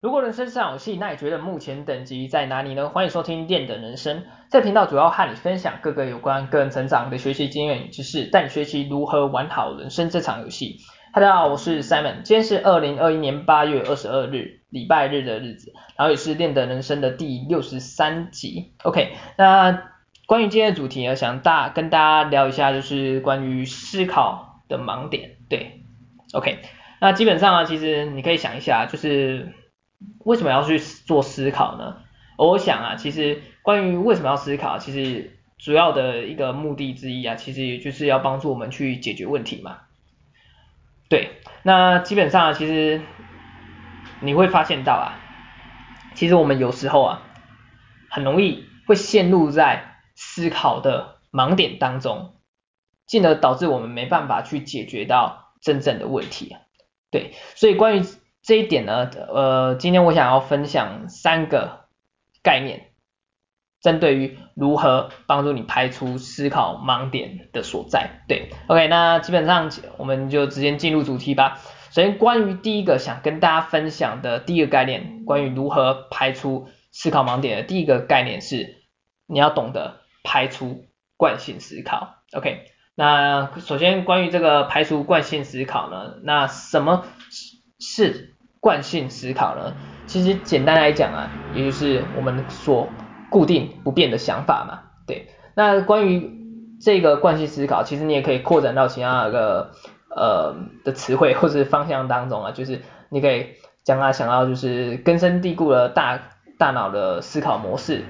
如果人生是场游戏，那你觉得目前等级在哪里呢？欢迎收听练的人生，这频道主要和你分享各个有关个人成长的学习经验与知识，带你学习如何玩好人生这场游戏。大家好，我是 Simon，今天是二零二一年八月二十二日，礼拜日的日子，然后也是练的人生的第六十三集。OK，那关于今天的主题呢，想大跟大家聊一下，就是关于思考的盲点。对，OK，那基本上啊，其实你可以想一下，就是。为什么要去做思考呢？我想啊，其实关于为什么要思考，其实主要的一个目的之一啊，其实也就是要帮助我们去解决问题嘛。对，那基本上，其实你会发现到啊，其实我们有时候啊，很容易会陷入在思考的盲点当中，进而导致我们没办法去解决到真正的问题。对，所以关于这一点呢，呃，今天我想要分享三个概念，针对于如何帮助你排除思考盲点的所在。对，OK，那基本上我们就直接进入主题吧。首先，关于第一个想跟大家分享的第一个概念，关于如何排除思考盲点的第一个概念是，你要懂得排除惯性思考。OK，那首先关于这个排除惯性思考呢，那什么是惯性思考呢，其实简单来讲啊，也就是我们所固定不变的想法嘛。对，那关于这个惯性思考，其实你也可以扩展到其他的呃的词汇或者方向当中啊，就是你可以将它想到就是根深蒂固的大大脑的思考模式，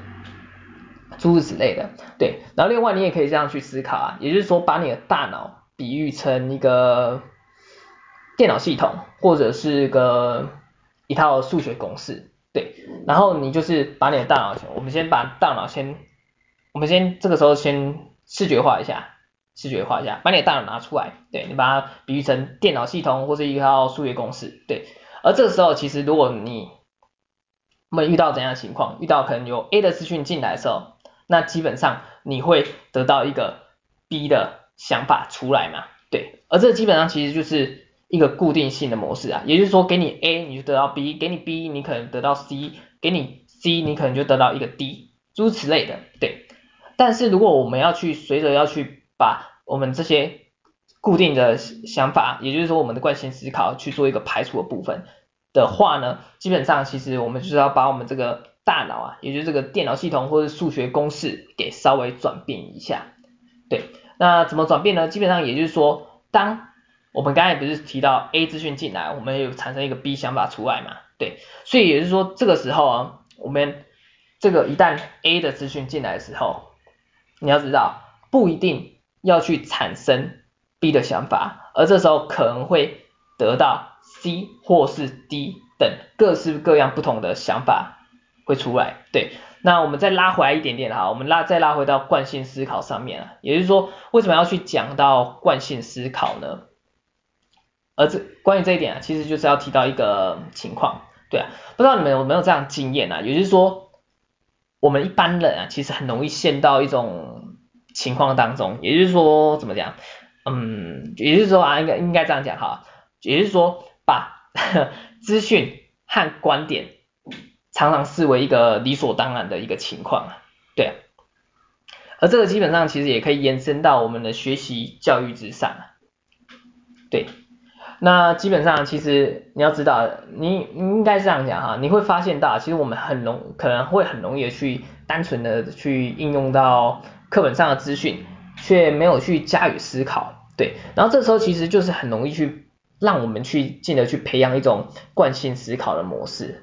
诸如此类的。对，然后另外你也可以这样去思考啊，也就是说把你的大脑比喻成一个。电脑系统或者是个一套数学公式，对，然后你就是把你的大脑，我们先把大脑先，我们先这个时候先视觉化一下，视觉化一下，把你的大脑拿出来，对，你把它比喻成电脑系统或是一套数学公式，对，而这个时候其实如果你我们遇到怎样的情况，遇到可能有 A 的资讯进来的时候，那基本上你会得到一个 B 的想法出来嘛，对，而这基本上其实就是。一个固定性的模式啊，也就是说，给你 A 你就得到 B，给你 B 你可能得到 C，给你 C 你可能就得到一个 D，诸如此类的，对。但是如果我们要去随着要去把我们这些固定的想法，也就是说我们的惯性思考去做一个排除的部分的话呢，基本上其实我们就是要把我们这个大脑啊，也就是这个电脑系统或者数学公式给稍微转变一下，对。那怎么转变呢？基本上也就是说，当我们刚才不是提到 A 资讯进来，我们有产生一个 B 想法出来嘛？对，所以也就是说这个时候啊，我们这个一旦 A 的资讯进来的时候，你要知道不一定要去产生 B 的想法，而这时候可能会得到 C 或是 D 等各式各样不同的想法会出来。对，那我们再拉回来一点点哈，我们拉再拉回到惯性思考上面啊，也就是说为什么要去讲到惯性思考呢？而这关于这一点啊，其实就是要提到一个情况，对啊，不知道你们有没有这样经验啊？也就是说，我们一般人啊，其实很容易陷到一种情况当中，也就是说怎么讲？嗯，也就是说啊，应该应该这样讲哈，也就是说把 资讯和观点常常视为一个理所当然的一个情况啊，对啊，而这个基本上其实也可以延伸到我们的学习教育之上啊，对。那基本上，其实你要知道，你应该这样讲哈，你会发现到，其实我们很容可能会很容易的去单纯的去应用到课本上的资讯，却没有去加以思考，对。然后这时候其实就是很容易去让我们去进而去培养一种惯性思考的模式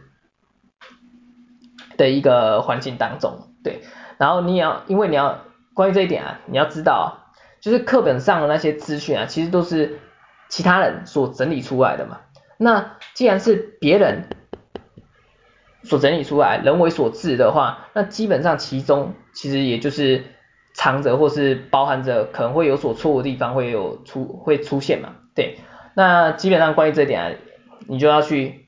的一个环境当中，对。然后你也要，因为你要关于这一点啊，你要知道，就是课本上的那些资讯啊，其实都是。其他人所整理出来的嘛，那既然是别人所整理出来，人为所致的话，那基本上其中其实也就是藏着或是包含着可能会有所错误的地方会有出会出现嘛，对，那基本上关于这点啊，你就要去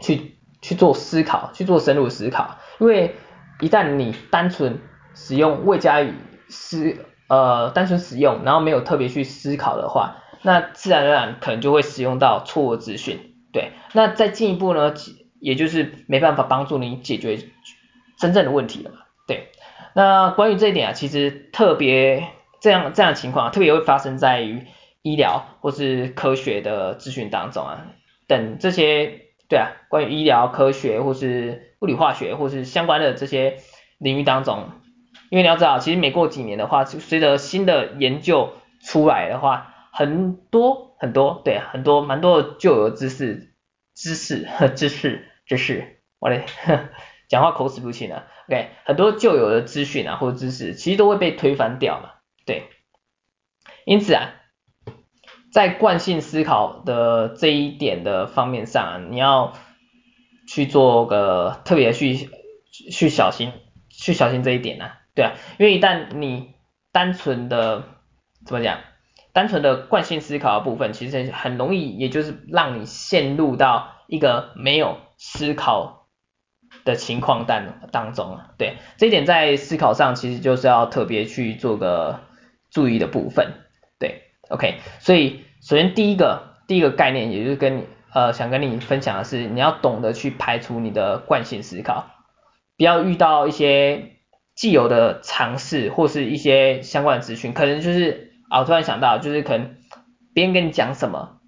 去去做思考，去做深入思考，因为一旦你单纯使用未加以思呃单纯使用，然后没有特别去思考的话，那自然而然可能就会使用到错误资讯，对，那再进一步呢，也就是没办法帮助你解决真正的问题了嘛，对。那关于这一点啊，其实特别这样这样情况啊，特别会发生在于医疗或是科学的资讯当中啊，等这些对啊，关于医疗科学或是物理化学或是相关的这些领域当中，因为你要知道，其实每过几年的话，随着新的研究出来的话，很多很多对很多蛮多的旧有的知识知识和知识知识，我嘞。讲话口齿不清啊，OK，很多旧有的资讯啊或者知识，其实都会被推翻掉嘛，对。因此啊，在惯性思考的这一点的方面上啊，你要去做个特别去去小心，去小心这一点啊，对啊，因为一旦你单纯的怎么讲，单纯的惯性思考的部分，其实很容易，也就是让你陷入到一个没有思考的情况当当中啊，对，这一点在思考上其实就是要特别去做个注意的部分，对，OK，所以首先第一个第一个概念，也就是跟你呃想跟你分享的是，你要懂得去排除你的惯性思考，不要遇到一些既有的尝试或是一些相关的资讯，可能就是啊，突然想到，就是可能别人跟你讲什么，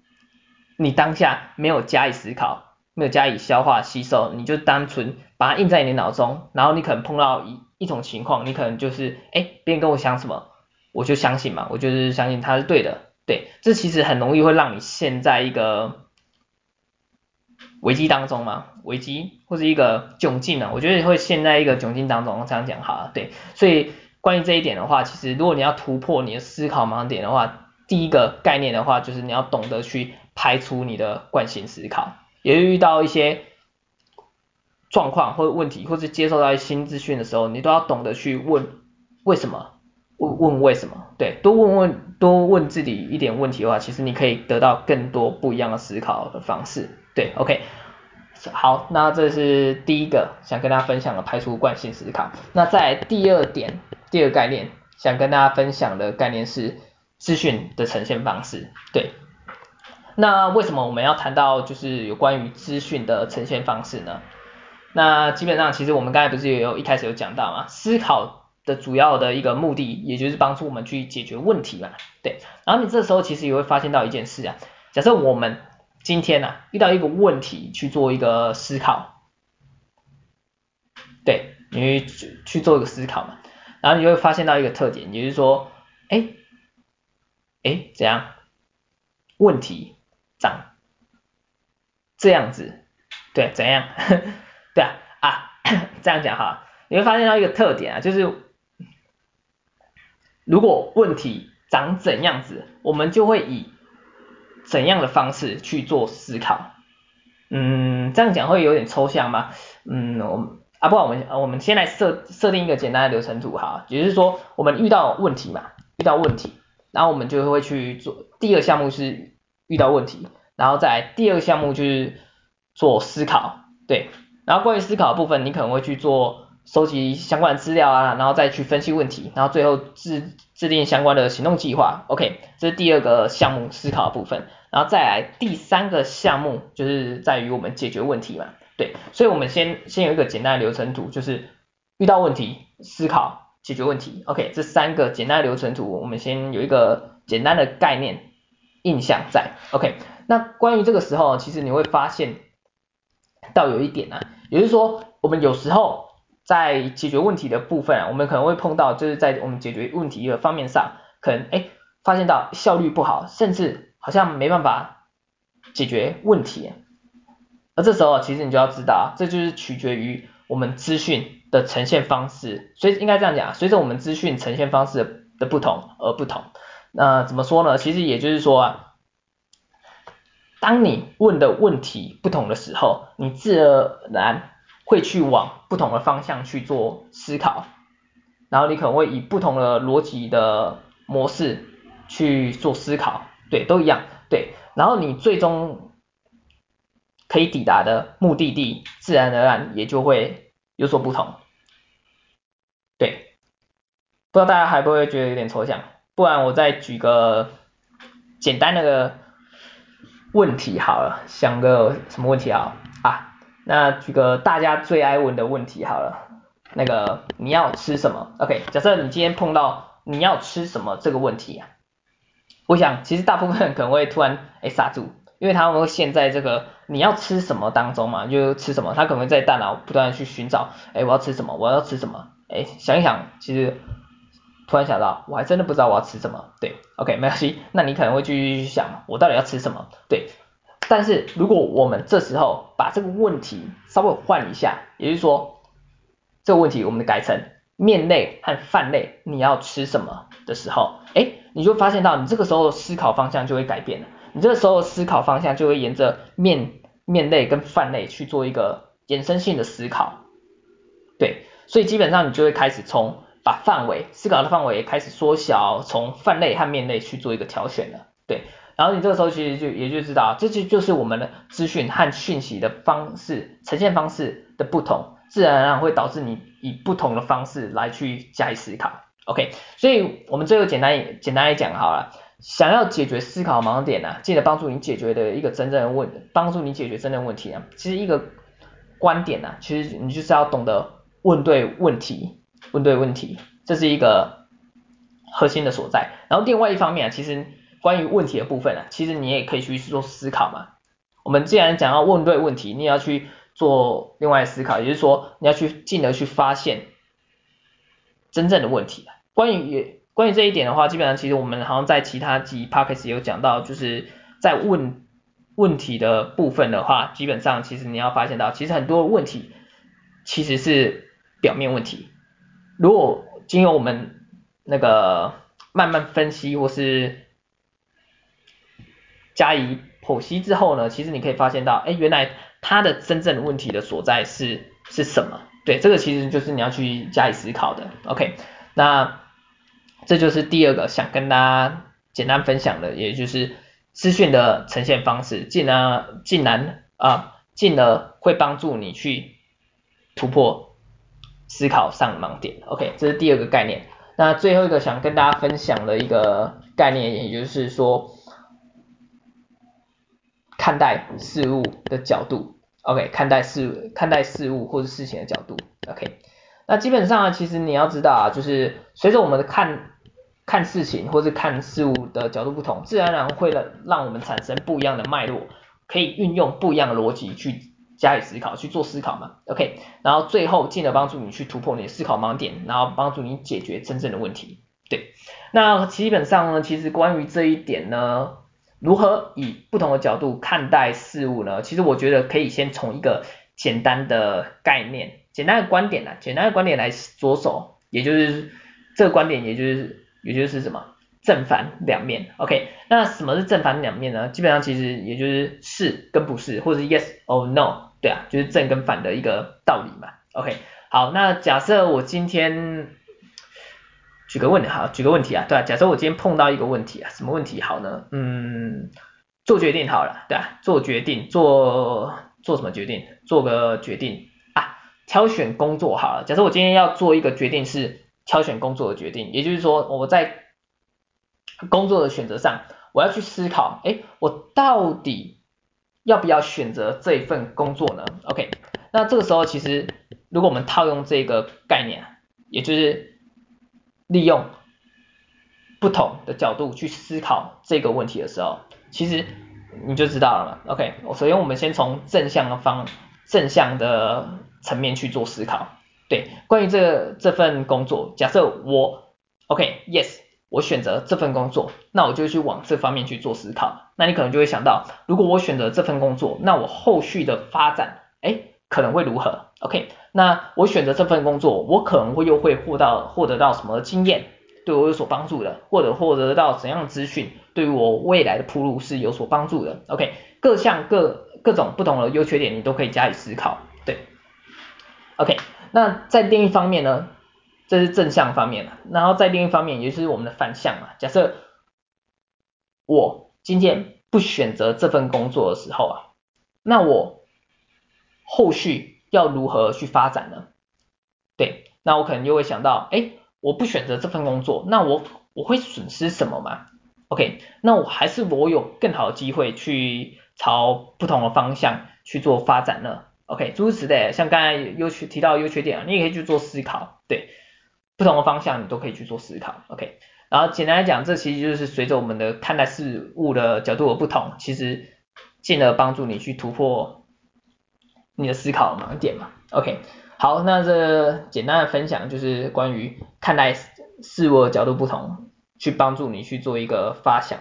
你当下没有加以思考。没有加以消化吸收，你就单纯把它印在你脑中，然后你可能碰到一一种情况，你可能就是，哎，别人跟我讲什么，我就相信嘛，我就是相信他是对的，对，这其实很容易会让你陷在一个危机当中嘛，危机或是一个窘境呢，我觉得会陷在一个窘境当中，这样讲好了，对，所以关于这一点的话，其实如果你要突破你的思考盲点的话，第一个概念的话，就是你要懂得去排除你的惯性思考。也遇到一些状况或者问题，或是接受到新资讯的时候，你都要懂得去问为什么，问问为什么，对，多问问多问自己一点问题的话，其实你可以得到更多不一样的思考的方式，对，OK，好，那这是第一个想跟大家分享的排除惯性思考。那在第二点，第二个概念想跟大家分享的概念是资讯的呈现方式，对。那为什么我们要谈到就是有关于资讯的呈现方式呢？那基本上其实我们刚才不是也有一开始有讲到嘛，思考的主要的一个目的，也就是帮助我们去解决问题嘛，对。然后你这时候其实也会发现到一件事啊，假设我们今天呢、啊、遇到一个问题去做一个思考，对，你去去做一个思考嘛，然后你就会发现到一个特点，也就是说，哎，哎，怎样？问题。长这样子，对，怎样？对啊，啊，这样讲哈，你会发现到一个特点啊，就是如果问题长怎样子，我们就会以怎样的方式去做思考。嗯，这样讲会有点抽象吗？嗯，我啊，不管我们我们先来设设定一个简单的流程图哈，也就是说，我们遇到问题嘛，遇到问题，然后我们就会去做第一个项目是。遇到问题，然后再第二项目就是做思考，对，然后关于思考部分，你可能会去做收集相关的资料啊，然后再去分析问题，然后最后制制定相关的行动计划，OK，这是第二个项目思考的部分，然后再来第三个项目就是在于我们解决问题嘛，对，所以我们先先有一个简单的流程图，就是遇到问题思考解决问题，OK，这三个简单的流程图，我们先有一个简单的概念。印象在，OK，那关于这个时候，其实你会发现到有一点、啊，也就是说，我们有时候在解决问题的部分，我们可能会碰到，就是在我们解决问题的方面上，可能哎发现到效率不好，甚至好像没办法解决问题，而这时候其实你就要知道，这就是取决于我们资讯的呈现方式，所以应该这样讲，随着我们资讯呈现方式的不同而不同。那怎么说呢？其实也就是说啊，当你问的问题不同的时候，你自然而然会去往不同的方向去做思考，然后你可能会以不同的逻辑的模式去做思考，对，都一样，对，然后你最终可以抵达的目的地，自然而然也就会有所不同，对，不知道大家还不会觉得有点抽象？不然我再举个简单的问题好了，想个什么问题好？啊？那举个大家最爱问的问题好了，那个你要吃什么？OK，假设你今天碰到你要吃什么这个问题啊，我想其实大部分人可能会突然哎刹住，因为他们会陷在这个你要吃什么当中嘛，就吃什么，他可能会在大脑不断的去寻找，哎我要吃什么，我要吃什么，哎想一想，其实突然想到我还真的不知道我要吃什么，对，OK 没关系，那你可能会继续去想我到底要吃什么，对。但是如果我们这时候把这个问题稍微换一下，也就是说，这个问题我们改成面类和饭类，你要吃什么的时候，哎，你就发现到你这个时候思考方向就会改变了，你这个时候思考方向就会沿着面面类跟饭类去做一个延伸性的思考，对，所以基本上你就会开始从把范围思考的范围开始缩小，从饭类和面类去做一个挑选了，对。然后你这个时候其实就也就知道，这就就是我们的资讯和讯息的方式呈现方式的不同，自然而然会导致你以不同的方式来去加以思考。OK，所以我们最后简单简单来讲好了，想要解决思考盲点呢、啊，记得帮助你解决的一个真正的问，帮助你解决真正问题啊，其实一个观点呢、啊，其实你就是要懂得问对问题，问对问题，这是一个核心的所在。然后另外一方面啊，其实。关于问题的部分啊，其实你也可以去做思考嘛。我们既然讲要问对问题，你也要去做另外的思考，也就是说你要去进而去发现真正的问题。关于关于这一点的话，基本上其实我们好像在其他集 p o c a s t 有讲到，就是在问问题的部分的话，基本上其实你要发现到，其实很多问题其实是表面问题。如果经由我们那个慢慢分析或是加以剖析之后呢，其实你可以发现到，哎，原来它的真正问题的所在是是什么？对，这个其实就是你要去加以思考的。OK，那这就是第二个想跟大家简单分享的，也就是资讯的呈现方式，竟然竟然啊，进而会帮助你去突破思考上的盲点。OK，这是第二个概念。那最后一个想跟大家分享的一个概念，也就是说。看待事物的角度，OK，看待事物看待事物或者事情的角度，OK，那基本上呢，其实你要知道啊，就是随着我们的看看事情或者看事物的角度不同，自然而然会了让我们产生不一样的脉络，可以运用不一样的逻辑去加以思考，去做思考嘛，OK，然后最后进而帮助你去突破你的思考盲点，然后帮助你解决真正的问题，对，那基本上呢，其实关于这一点呢。如何以不同的角度看待事物呢？其实我觉得可以先从一个简单的概念、简单的观点啊，简单的观点来着手，也就是这个观点，也就是也就是什么正反两面。OK，那什么是正反两面呢？基本上其实也就是是跟不是，或者是 yes or no，对啊，就是正跟反的一个道理嘛。OK，好，那假设我今天。举个问题好，举个问题啊，对啊，假设我今天碰到一个问题啊，什么问题好呢？嗯，做决定好了，对啊，做决定，做做什么决定？做个决定啊，挑选工作好了。假设我今天要做一个决定是挑选工作的决定，也就是说我在工作的选择上，我要去思考，哎，我到底要不要选择这一份工作呢？OK，那这个时候其实如果我们套用这个概念，也就是。利用不同的角度去思考这个问题的时候，其实你就知道了嘛。OK，首先我们先从正向的方正向的层面去做思考。对，关于这这份工作，假设我 OK，Yes，我选择这份工作，那我就去往这方面去做思考。那你可能就会想到，如果我选择这份工作，那我后续的发展，哎，可能会如何？OK。那我选择这份工作，我可能会又会获到获得到什么经验，对我有所帮助的，或者获得到怎样的资讯，对于我未来的铺路是有所帮助的。OK，各项各各种不同的优缺点，你都可以加以思考。对，OK，那在另一方面呢，这是正向方面，然后在另一方面，也就是我们的反向啊。假设我今天不选择这份工作的时候啊，那我后续。要如何去发展呢？对，那我可能就会想到，哎，我不选择这份工作，那我我会损失什么吗？OK，那我还是我有更好的机会去朝不同的方向去做发展呢？OK，诸如此类，像刚才优缺提到优缺点，你也可以去做思考，对，不同的方向你都可以去做思考，OK。然后简单来讲，这其实就是随着我们的看待事物的角度的不同，其实进而帮助你去突破你的思考盲点嘛，OK。好，那这简单的分享就是关于看待事物的角度不同，去帮助你去做一个发想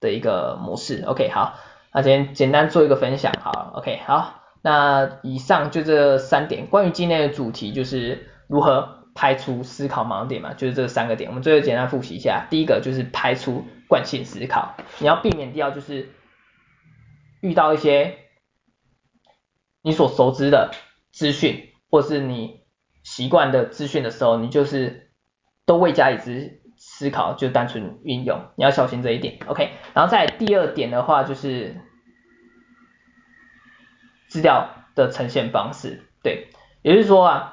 的一个模式，OK。好，那今天简单做一个分享，好，OK。好，那以上就这三点，关于今天的主题就是如何。排除思考盲点嘛，就是这三个点。我们最后简单复习一下，第一个就是排除惯性思考，你要避免掉就是遇到一些你所熟知的资讯，或是你习惯的资讯的时候，你就是都未加以思思考就单纯运用，你要小心这一点。OK，然后再第二点的话就是资料的呈现方式，对，也就是说啊。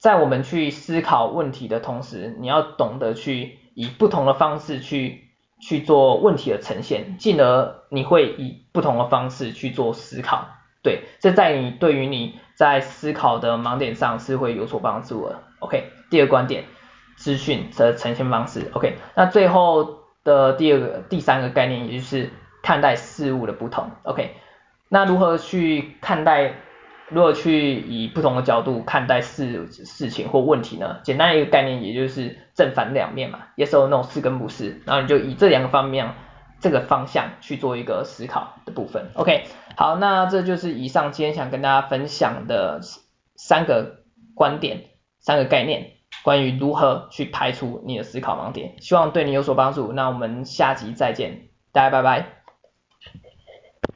在我们去思考问题的同时，你要懂得去以不同的方式去去做问题的呈现，进而你会以不同的方式去做思考。对，这在你对于你在思考的盲点上是会有所帮助的。OK，第二观点，资讯的呈现方式。OK，那最后的第二个、第三个概念，也就是看待事物的不同。OK，那如何去看待？如何去以不同的角度看待事事情或问题呢？简单一个概念，也就是正反两面嘛，yes or no，是跟不是，然后你就以这两个方面这个方向去做一个思考的部分。OK，好，那这就是以上今天想跟大家分享的三个观点、三个概念，关于如何去排除你的思考盲点，希望对你有所帮助。那我们下集再见，大家拜拜。